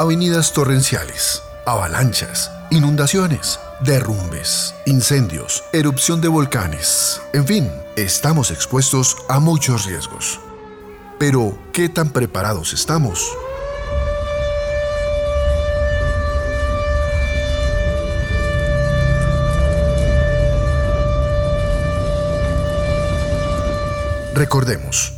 Avenidas torrenciales, avalanchas, inundaciones, derrumbes, incendios, erupción de volcanes, en fin, estamos expuestos a muchos riesgos. Pero, ¿qué tan preparados estamos? Recordemos,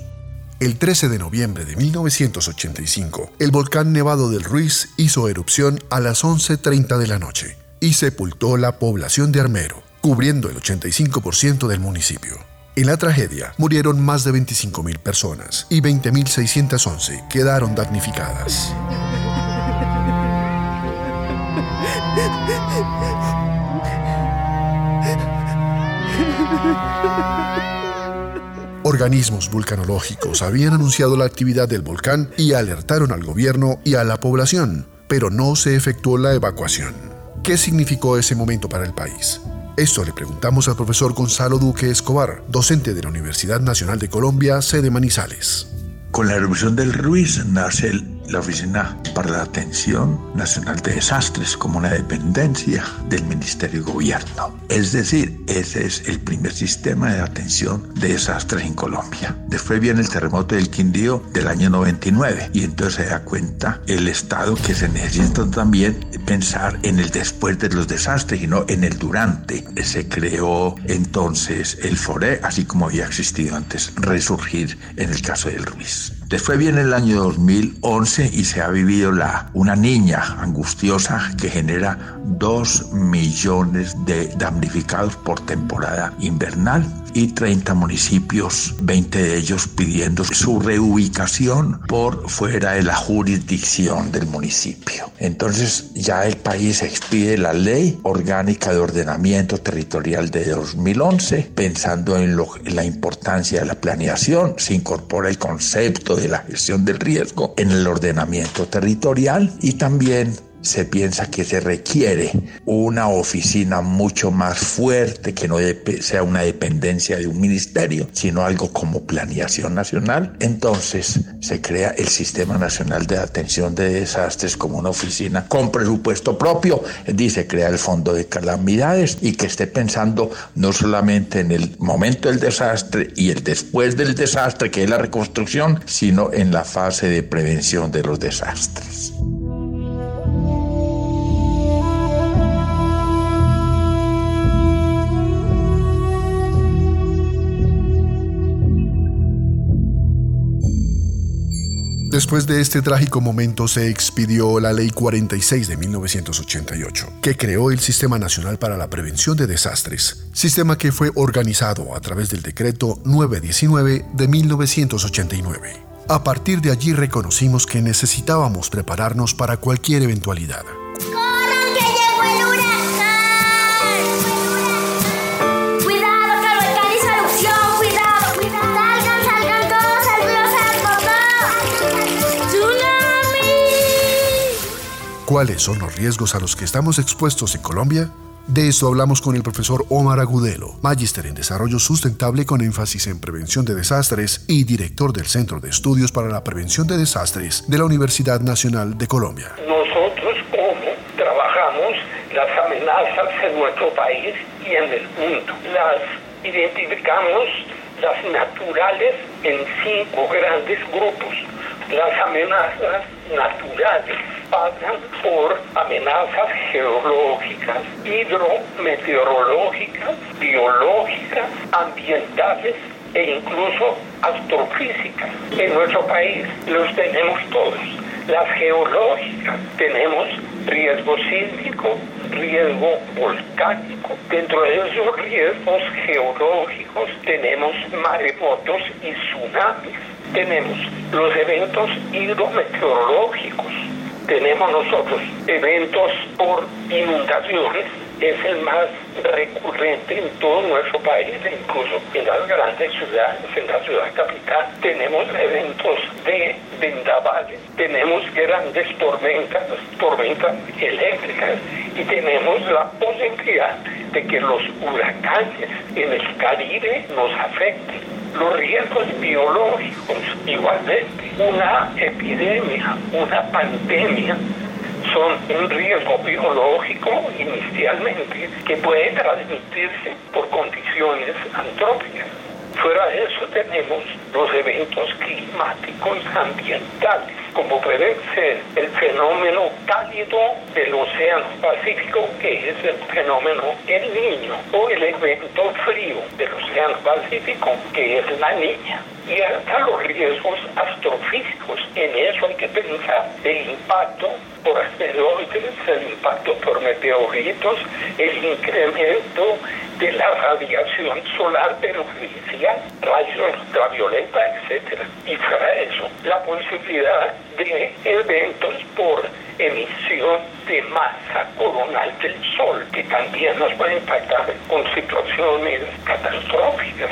el 13 de noviembre de 1985, el volcán Nevado del Ruiz hizo erupción a las 11.30 de la noche y sepultó la población de Armero, cubriendo el 85% del municipio. En la tragedia murieron más de 25.000 personas y 20.611 quedaron damnificadas. Organismos vulcanológicos habían anunciado la actividad del volcán y alertaron al gobierno y a la población, pero no se efectuó la evacuación. ¿Qué significó ese momento para el país? Esto le preguntamos al profesor Gonzalo Duque Escobar, docente de la Universidad Nacional de Colombia, sede Manizales. Con la erupción del Ruiz nace el la Oficina para la Atención Nacional de Desastres como una dependencia del Ministerio de Gobierno. Es decir, ese es el primer sistema de atención de desastres en Colombia. Después viene el terremoto del Quindío del año 99 y entonces se da cuenta el Estado que se necesita también pensar en el después de los desastres y no en el durante. Se creó entonces el FORE, así como había existido antes, resurgir en el caso del Ruiz. Después viene el año 2011 y se ha vivido la, una niña angustiosa que genera 2 millones de damnificados por temporada invernal y 30 municipios, 20 de ellos pidiendo su reubicación por fuera de la jurisdicción del municipio. Entonces ya el país expide la ley orgánica de ordenamiento territorial de 2011, pensando en, en la importancia de la planeación, se incorpora el concepto de la gestión del riesgo en el ordenamiento territorial y también se piensa que se requiere una oficina mucho más fuerte, que no sea una dependencia de un ministerio, sino algo como planeación nacional. Entonces se crea el Sistema Nacional de Atención de Desastres como una oficina con presupuesto propio, dice crea el Fondo de Calamidades y que esté pensando no solamente en el momento del desastre y el después del desastre, que es la reconstrucción, sino en la fase de prevención de los desastres. Después de este trágico momento se expidió la Ley 46 de 1988, que creó el Sistema Nacional para la Prevención de Desastres, sistema que fue organizado a través del Decreto 919 de 1989. A partir de allí reconocimos que necesitábamos prepararnos para cualquier eventualidad. ¿Cuáles son los riesgos a los que estamos expuestos en Colombia? De esto hablamos con el profesor Omar Agudelo, magíster en desarrollo sustentable con énfasis en prevención de desastres y director del Centro de Estudios para la Prevención de Desastres de la Universidad Nacional de Colombia. Nosotros cómo trabajamos las amenazas en nuestro país y en el mundo. Las identificamos las naturales en cinco grandes grupos. Las amenazas naturales pasan por amenazas geológicas, hidrometeorológicas, biológicas, ambientales e incluso astrofísicas. En nuestro país los tenemos todos. Las geológicas, tenemos riesgo sísmico, riesgo volcánico. Dentro de esos riesgos geológicos tenemos maremotos y tsunamis. Tenemos los eventos hidrometeorológicos. Tenemos nosotros eventos por inundaciones es el más recurrente en todo nuestro país, incluso en las grandes ciudades, en la ciudad capital. Tenemos eventos de vendavales, tenemos grandes tormentas, tormentas eléctricas y tenemos la posibilidad de que los huracanes en el Caribe nos afecten. Los riesgos biológicos, igualmente, una epidemia, una pandemia son un riesgo biológico inicialmente que puede transmitirse por condiciones antrópicas. Fuera de eso tenemos los eventos climáticos ambientales, como puede ser el fenómeno cálido del Océano Pacífico, que es el fenómeno El Niño, o el evento frío del Océano Pacífico, que es la Niña. Y hasta los riesgos astrofísicos, en eso hay que pensar el impacto por asteroides, el impacto por meteoritos, el incremento de la radiación solar perjudicial, rayos ultravioleta, etc. Y fuera eso, la posibilidad de eventos por emisión de masa coronal del Sol, que también nos puede impactar con situaciones catastróficas.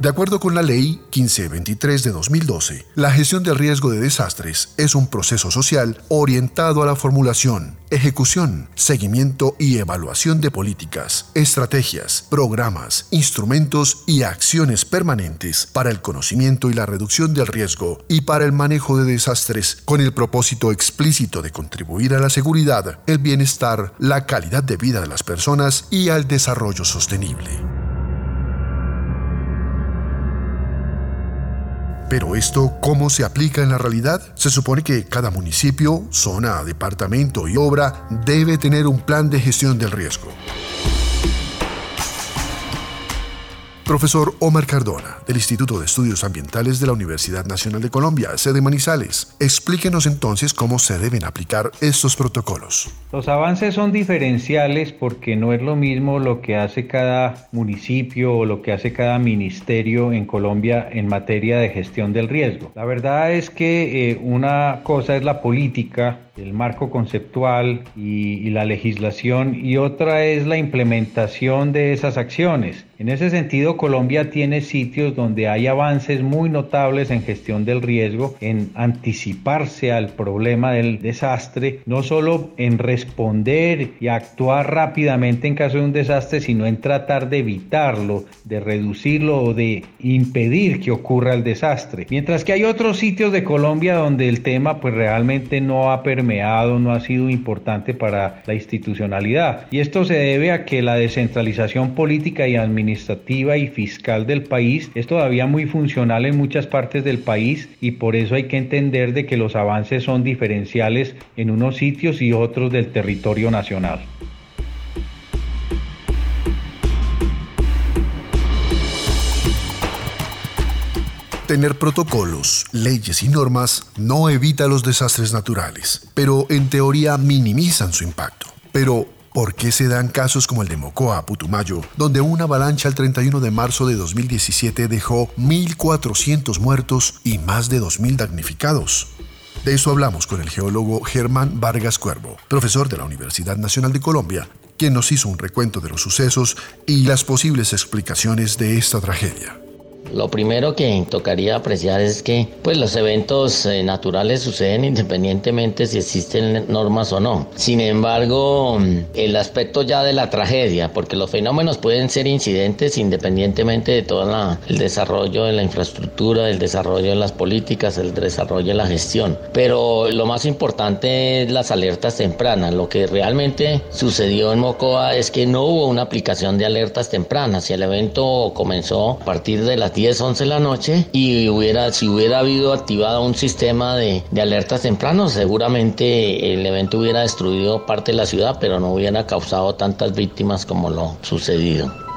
De acuerdo con la Ley 1523 de 2012, la gestión del riesgo de desastres es un proceso social orientado a la formulación, ejecución, seguimiento y evaluación de políticas, estrategias, programas, instrumentos y acciones permanentes para el conocimiento y la reducción del riesgo y para el manejo de desastres con el propósito explícito de contribuir a la seguridad, el bienestar, la calidad de vida de las personas y al desarrollo sostenible. Pero esto, ¿cómo se aplica en la realidad? Se supone que cada municipio, zona, departamento y obra debe tener un plan de gestión del riesgo. Profesor Omar Cardona, del Instituto de Estudios Ambientales de la Universidad Nacional de Colombia, sede Manizales. Explíquenos entonces cómo se deben aplicar estos protocolos. Los avances son diferenciales porque no es lo mismo lo que hace cada municipio o lo que hace cada ministerio en Colombia en materia de gestión del riesgo. La verdad es que eh, una cosa es la política el marco conceptual y, la legislación y otra es la implementación de esas acciones. En ese sentido, Colombia tiene sitios donde hay avances muy notables en gestión del riesgo, en anticiparse al problema del desastre, no solo en responder y actuar rápidamente en caso de un desastre, sino en tratar de evitarlo, de reducirlo o de impedir que ocurra el desastre. Mientras que hay otros sitios de Colombia donde el tema pues realmente no ha permitido no ha sido importante para la institucionalidad. Y esto se debe a que la descentralización política y administrativa y fiscal del país es todavía muy funcional en muchas partes del país y por eso hay que entender de que los avances son diferenciales en unos sitios y otros del territorio nacional. Tener protocolos, leyes y normas no evita los desastres naturales, pero en teoría minimizan su impacto. Pero, ¿por qué se dan casos como el de Mocoa, Putumayo, donde una avalancha el 31 de marzo de 2017 dejó 1.400 muertos y más de 2.000 damnificados? De eso hablamos con el geólogo Germán Vargas Cuervo, profesor de la Universidad Nacional de Colombia quien nos hizo un recuento de los sucesos y las posibles explicaciones de esta tragedia. Lo primero que tocaría apreciar es que pues los eventos eh, naturales suceden independientemente si existen normas o no. Sin embargo, el aspecto ya de la tragedia, porque los fenómenos pueden ser incidentes independientemente de todo el desarrollo de la infraestructura, el desarrollo de las políticas, el desarrollo de la gestión. Pero lo más importante es las alertas tempranas. Lo que realmente sucedió en Mocoa es que no hubo una aplicación de alertas tempranas y el evento comenzó a partir de las 10, 11 de la noche y hubiera, si hubiera habido activado un sistema de, de alertas tempranos, seguramente el evento hubiera destruido parte de la ciudad, pero no hubiera causado tantas víctimas como lo sucedido.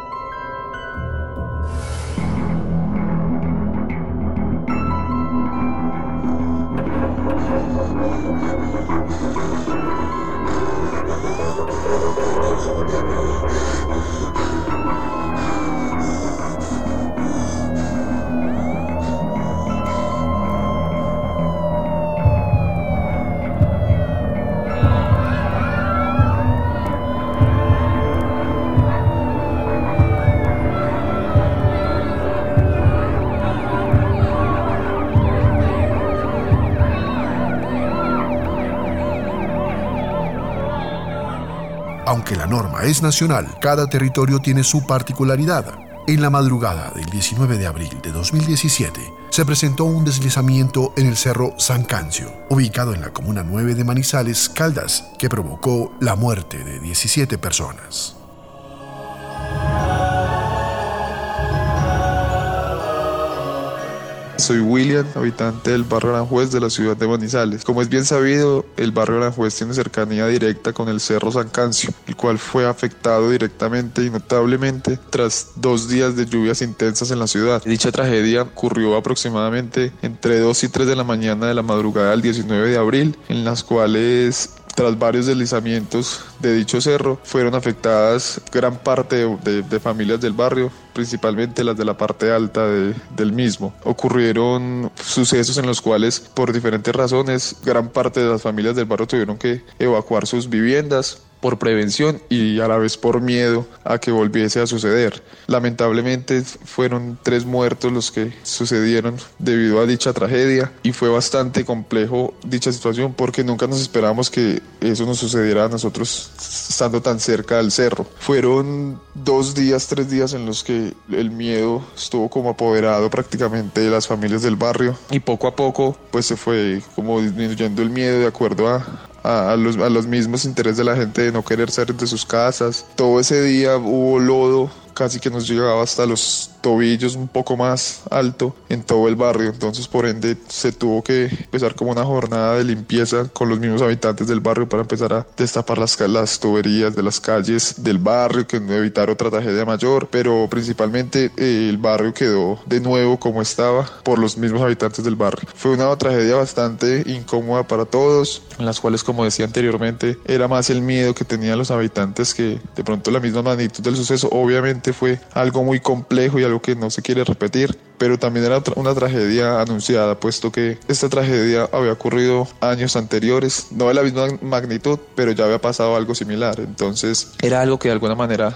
Aunque la norma es nacional, cada territorio tiene su particularidad. En la madrugada del 19 de abril de 2017 se presentó un deslizamiento en el cerro San Cancio, ubicado en la comuna 9 de Manizales, Caldas, que provocó la muerte de 17 personas. Soy William, habitante del barrio Aranjuez de la ciudad de Manizales. Como es bien sabido, el barrio Aranjuez tiene cercanía directa con el Cerro San Cancio, el cual fue afectado directamente y notablemente tras dos días de lluvias intensas en la ciudad. Dicha tragedia ocurrió aproximadamente entre 2 y 3 de la mañana de la madrugada del 19 de abril, en las cuales tras varios deslizamientos de dicho cerro, fueron afectadas gran parte de, familias del barrio, principalmente las de la parte alta del mismo. Ocurrieron sucesos en los cuales, por diferentes razones, gran parte de las familias del barrio tuvieron que evacuar sus viviendas por prevención y a la vez por miedo a que volviese a suceder. Lamentablemente fueron tres muertos los que sucedieron debido a dicha tragedia y fue bastante complejo dicha situación porque nunca nos esperamos que eso nos sucediera a nosotros estando tan cerca del cerro. Fueron dos días, tres días en los que el miedo estuvo como apoderado prácticamente de las familias del barrio y poco a poco pues se fue como disminuyendo el miedo de acuerdo a, a, los, a los mismos intereses de la gente de no querer salir de sus casas. Todo ese día hubo lodo, casi que nos llegaba hasta los tobillos un poco más alto en todo el barrio. Entonces, por ende, se tuvo que empezar como una jornada de limpieza con los mismos habitantes del barrio para empezar a destapar las, las tuberías de las calles del barrio, que evitar otra tragedia mayor. Pero principalmente eh, el barrio quedó de nuevo como estaba por los mismos habitantes del barrio. Fue una tragedia bastante incómoda para todos, en las cuales, como decía anteriormente, era más el miedo que tenían los habitantes que de pronto la misma magnitud del suceso. Obviamente fue algo muy complejo y algo que no se quiere repetir, pero también era una tragedia anunciada, puesto que esta tragedia había ocurrido años anteriores, no de la misma magnitud, pero ya había pasado algo similar, entonces era algo que de alguna manera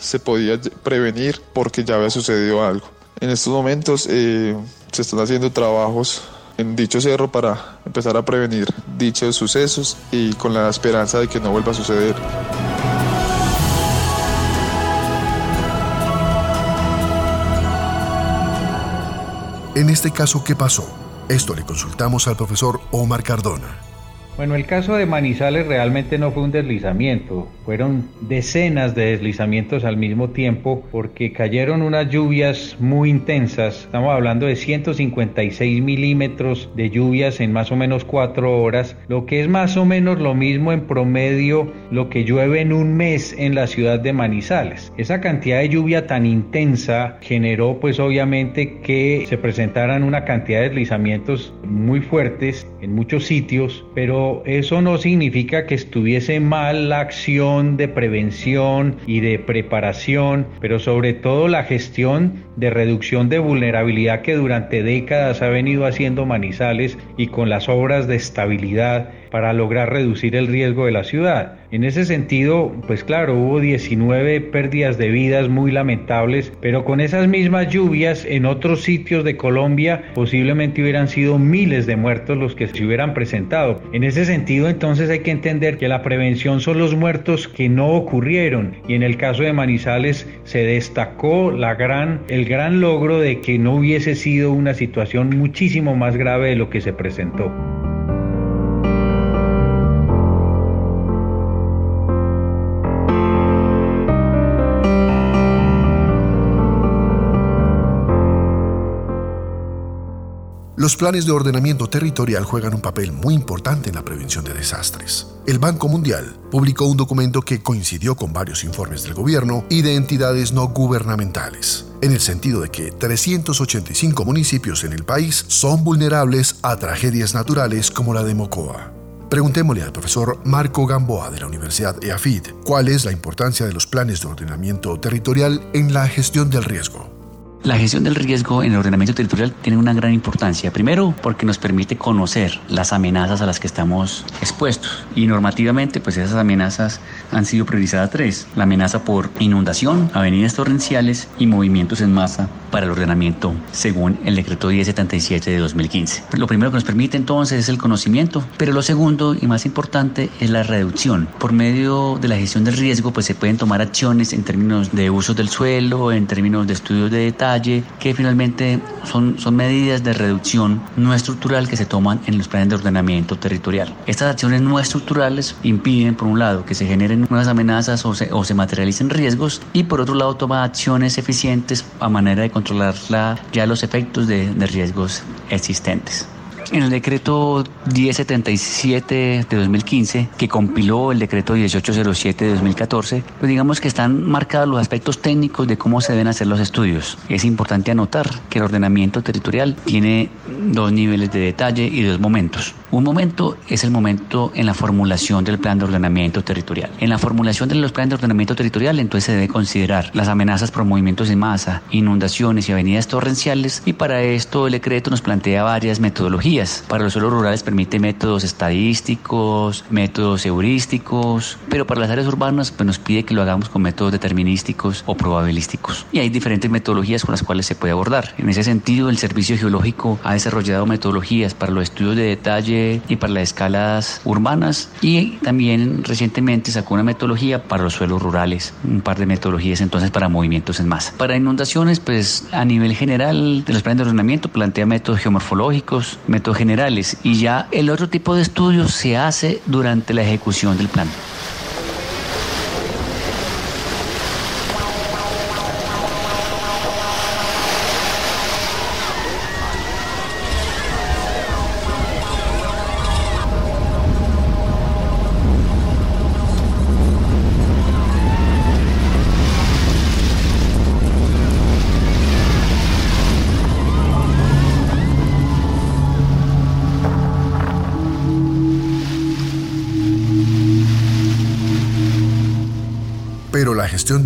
se podía prevenir porque ya había sucedido algo. En estos momentos eh, se están haciendo trabajos en dicho cerro para empezar a prevenir dichos sucesos y con la esperanza de que no vuelva a suceder. En este caso, ¿qué pasó? Esto le consultamos al profesor Omar Cardona. Bueno, el caso de Manizales realmente no fue un deslizamiento, fueron decenas de deslizamientos al mismo tiempo porque cayeron unas lluvias muy intensas, estamos hablando de 156 milímetros de lluvias en más o menos cuatro horas, lo que es más o menos lo mismo en promedio lo que llueve en un mes en la ciudad de Manizales. Esa cantidad de lluvia tan intensa generó pues obviamente que se presentaran una cantidad de deslizamientos muy fuertes en muchos sitios, pero eso no significa que estuviese mal la acción de prevención y de preparación, pero sobre todo la gestión de reducción de vulnerabilidad que durante décadas ha venido haciendo Manizales y con las obras de estabilidad para lograr reducir el riesgo de la ciudad. En ese sentido, pues claro, hubo 19 pérdidas de vidas muy lamentables, pero con esas mismas lluvias en otros sitios de Colombia posiblemente hubieran sido miles de muertos los que se hubieran presentado. En ese sentido, entonces hay que entender que la prevención son los muertos que no ocurrieron y en el caso de Manizales se destacó el gran logro de que no hubiese sido una situación muchísimo más grave de lo que se presentó. Los planes de ordenamiento territorial juegan un papel muy importante en la prevención de desastres. El Banco Mundial publicó un documento que coincidió con varios informes del gobierno y de entidades no gubernamentales, en el sentido de que 385 municipios en el país son vulnerables a tragedias naturales como la de Mocoa. Preguntémosle al profesor Marco Gamboa de la Universidad EAFID cuál es la importancia de los planes de ordenamiento territorial en la gestión del riesgo. La gestión del riesgo en el ordenamiento territorial tiene una gran importancia. Primero, porque nos permite conocer las amenazas a las que estamos expuestos. Y normativamente, pues esas amenazas han sido priorizadas tres. La amenaza por inundación, avenidas torrenciales y movimientos en masa para el ordenamiento, según el decreto 1077 de 2015. Lo primero que nos permite entonces es el conocimiento, pero lo segundo y más importante es la reducción. Por medio de la gestión del riesgo, pues se pueden tomar acciones en términos de uso del suelo, en términos de estudios de detalle, que finalmente son, son medidas de reducción no estructural que se toman en los planes de ordenamiento territorial. Estas acciones no estructurales impiden, por un lado, que se generen nuevas amenazas o se, o se materialicen riesgos y por otro lado toma acciones eficientes a manera de controlar la, ya los efectos de, de riesgos existentes. En el decreto 1077 de 2015, que compiló el decreto 1807 de 2014, pues digamos que están marcados los aspectos técnicos de cómo se deben hacer los estudios. Es importante anotar que el ordenamiento territorial tiene dos niveles de detalle y dos momentos. Un momento es el momento en la formulación del plan de ordenamiento territorial. En la formulación de los planes de ordenamiento territorial, entonces se debe considerar las amenazas por movimientos en masa, inundaciones y avenidas torrenciales, y para esto el decreto nos plantea varias metodologías. Para los suelos rurales permite métodos estadísticos, métodos heurísticos, pero para las áreas urbanas pues nos pide que lo hagamos con métodos determinísticos o probabilísticos. Y hay diferentes metodologías con las cuales se puede abordar. En ese sentido, el Servicio Geológico ha desarrollado metodologías para los estudios de detalle y para las escalas urbanas y también recientemente sacó una metodología para los suelos rurales, un par de metodologías entonces para movimientos en masa. Para inundaciones, pues a nivel general de los planes de ordenamiento plantea métodos geomorfológicos, métodos generales y ya el otro tipo de estudios se hace durante la ejecución del plan.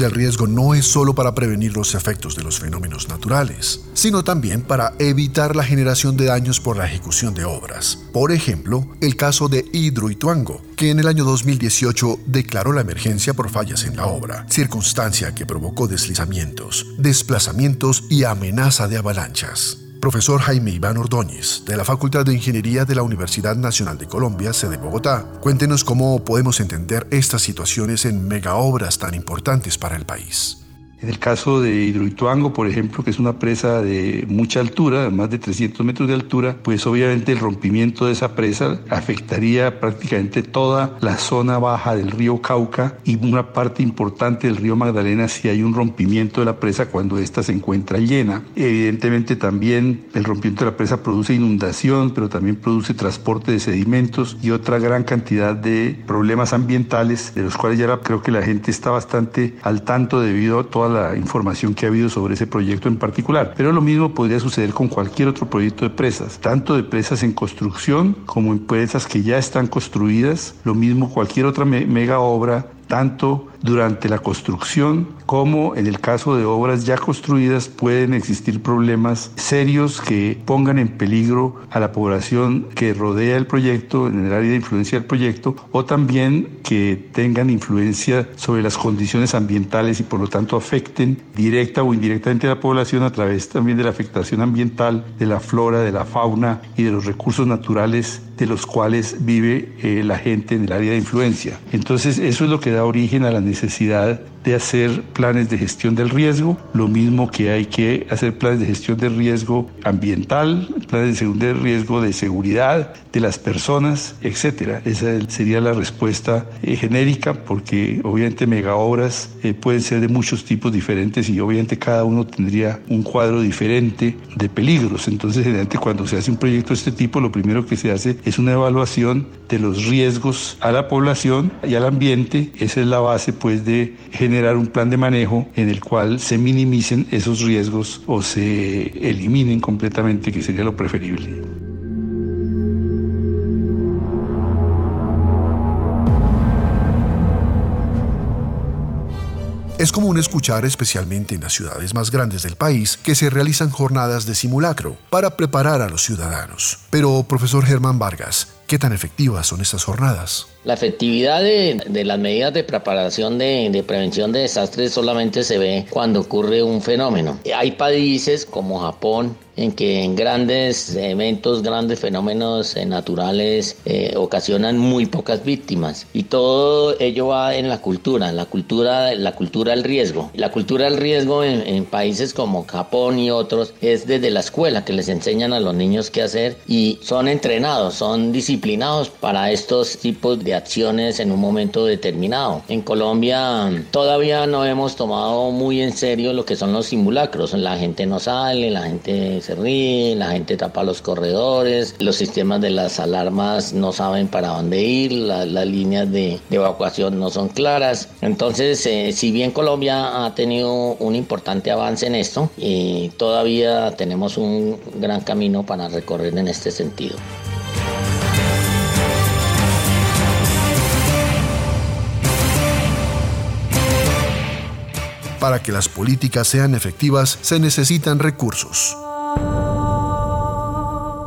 Del riesgo no es solo para prevenir los efectos de los fenómenos naturales, sino también para evitar la generación de daños por la ejecución de obras. Por ejemplo, el caso de Hidroituango, que en el año 2018 declaró la emergencia por fallas en la obra, circunstancia que provocó deslizamientos, desplazamientos y amenaza de avalanchas. Profesor Jaime Iván Ordóñez, de la Facultad de Ingeniería de la Universidad Nacional de Colombia, sede Bogotá, cuéntenos cómo podemos entender estas situaciones en megaobras tan importantes para el país. En el caso de Hidroituango, por ejemplo, que es una presa de mucha altura, más de 300 metros de altura, pues obviamente el rompimiento de esa presa afectaría prácticamente toda la zona baja del río Cauca y una parte importante del río Magdalena si hay un rompimiento de la presa cuando ésta se encuentra llena. Evidentemente también el rompimiento de la presa produce inundación, pero también produce transporte de sedimentos y otra gran cantidad de problemas ambientales de los cuales ya creo que la gente está bastante al tanto debido a toda la información que ha habido sobre ese proyecto en particular. Pero lo mismo podría suceder con cualquier otro proyecto de presas, tanto de presas en construcción como en presas que ya están construidas. Lo mismo cualquier otra me mega obra tanto durante la construcción como en el caso de obras ya construidas pueden existir problemas serios que pongan en peligro a la población que rodea el proyecto, en el área de influencia del proyecto, o también que tengan influencia sobre las condiciones ambientales y por lo tanto afecten directa o indirectamente a la población a través también de la afectación ambiental, de la flora, de la fauna y de los recursos naturales de los cuales vive eh, la gente en el área de influencia. Entonces eso es lo que da origen a la necesidad de hacer planes de gestión del riesgo, lo mismo que hay que hacer planes de gestión de riesgo ambiental, planes de riesgo de seguridad de las personas, etcétera. Esa sería la respuesta eh, genérica, porque obviamente megaobras eh, pueden ser de muchos tipos diferentes y obviamente cada uno tendría un cuadro diferente de peligros. Entonces, cuando se hace un proyecto de este tipo, lo primero que se hace es una evaluación de los riesgos a la población y al ambiente. Esa es la base, pues, de generar un plan de manejo en el cual se minimicen esos riesgos o se eliminen completamente, que sería lo preferible. Es común escuchar, especialmente en las ciudades más grandes del país, que se realizan jornadas de simulacro para preparar a los ciudadanos. Pero, profesor Germán Vargas, ¿qué tan efectivas son estas jornadas? La efectividad de, las medidas de preparación de, de, prevención de desastres solamente se ve cuando ocurre un fenómeno. Hay países como Japón en que en grandes eventos, grandes fenómenos eh, naturales eh, ocasionan muy pocas víctimas y todo ello va en la cultura, la cultura, la cultura del riesgo. La cultura del riesgo en, en países como Japón y otros es desde la escuela que les enseñan a los niños qué hacer y son entrenados, son disciplinados para estos tipos de acciones en un momento determinado. En Colombia todavía no hemos tomado muy en serio lo que son los simulacros. La gente no sale, la gente se ríe, la gente tapa los corredores, los sistemas de las alarmas no saben para dónde ir, las líneas de, evacuación no son claras. Entonces, eh, si bien Colombia ha tenido un importante avance en esto, eh, todavía tenemos un gran camino para recorrer en este sentido. Para que las políticas sean efectivas se necesitan recursos.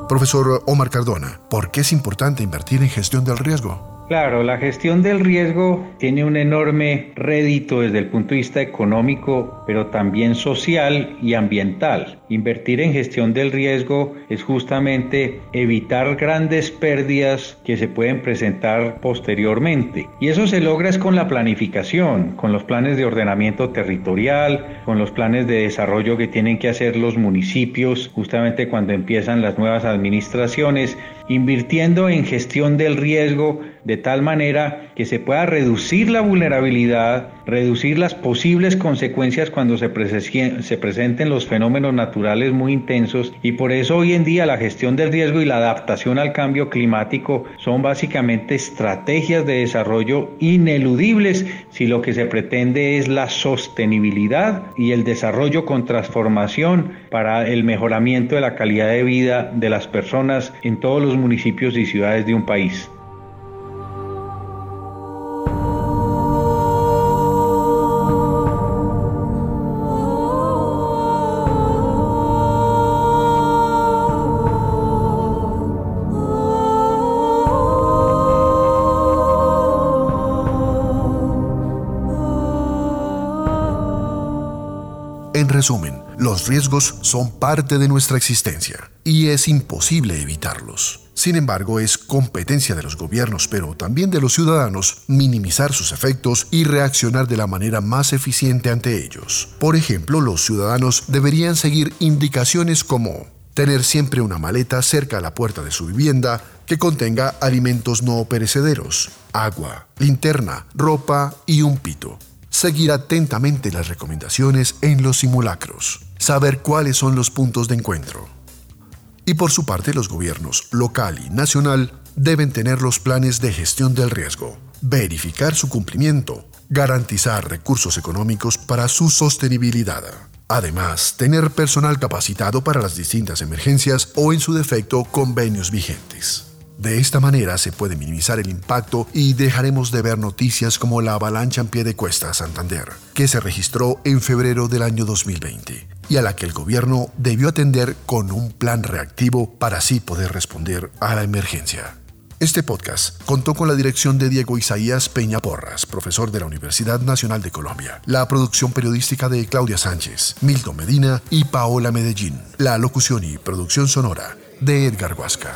Profesor Omar Cardona, ¿por qué es importante invertir en gestión del riesgo? Claro, la gestión del riesgo tiene un enorme rédito desde el punto de vista económico, pero también social y ambiental. Invertir en gestión del riesgo es justamente evitar grandes pérdidas que se pueden presentar posteriormente. Y eso se logra es con la planificación, con los planes de ordenamiento territorial, con los planes de desarrollo que tienen que hacer los municipios justamente cuando empiezan las nuevas administraciones invirtiendo en gestión del riesgo de tal manera que se pueda reducir la vulnerabilidad, reducir las posibles consecuencias cuando se, se, presenten los fenómenos naturales muy intensos y por eso hoy en día la gestión del riesgo y la adaptación al cambio climático son básicamente estrategias de desarrollo ineludibles si lo que se pretende es la sostenibilidad y el desarrollo con transformación para el mejoramiento de la calidad de vida de las personas en todos los municipios y ciudades de un país. Resumen, los riesgos son parte de nuestra existencia y es imposible evitarlos. Sin embargo, es competencia de los gobiernos, pero también de los ciudadanos, minimizar sus efectos y reaccionar de la manera más eficiente ante ellos. Por ejemplo, los ciudadanos deberían seguir indicaciones como tener siempre una maleta cerca a la puerta de su vivienda que contenga alimentos no perecederos, agua, linterna, ropa y un pito seguir atentamente las recomendaciones en los simulacros, saber cuáles son los puntos de encuentro. Y por su parte los gobiernos local y nacional deben tener los planes de gestión del riesgo, verificar su cumplimiento, garantizar recursos económicos para su sostenibilidad. Además, tener personal capacitado para las distintas emergencias o en su defecto convenios vigentes. De esta manera se puede minimizar el impacto y dejaremos de ver noticias como la avalancha en pie de cuesta Santander, que se registró en febrero del año 2020 y a la que el gobierno debió atender con un plan reactivo para así poder responder a la emergencia. Este podcast contó con la dirección de Diego Isaías Peña Porras, profesor de la Universidad Nacional de Colombia, la producción periodística de Claudia Sánchez, Milton Medina y Paola Medellín, la locución y producción sonora de Edgar Huasca.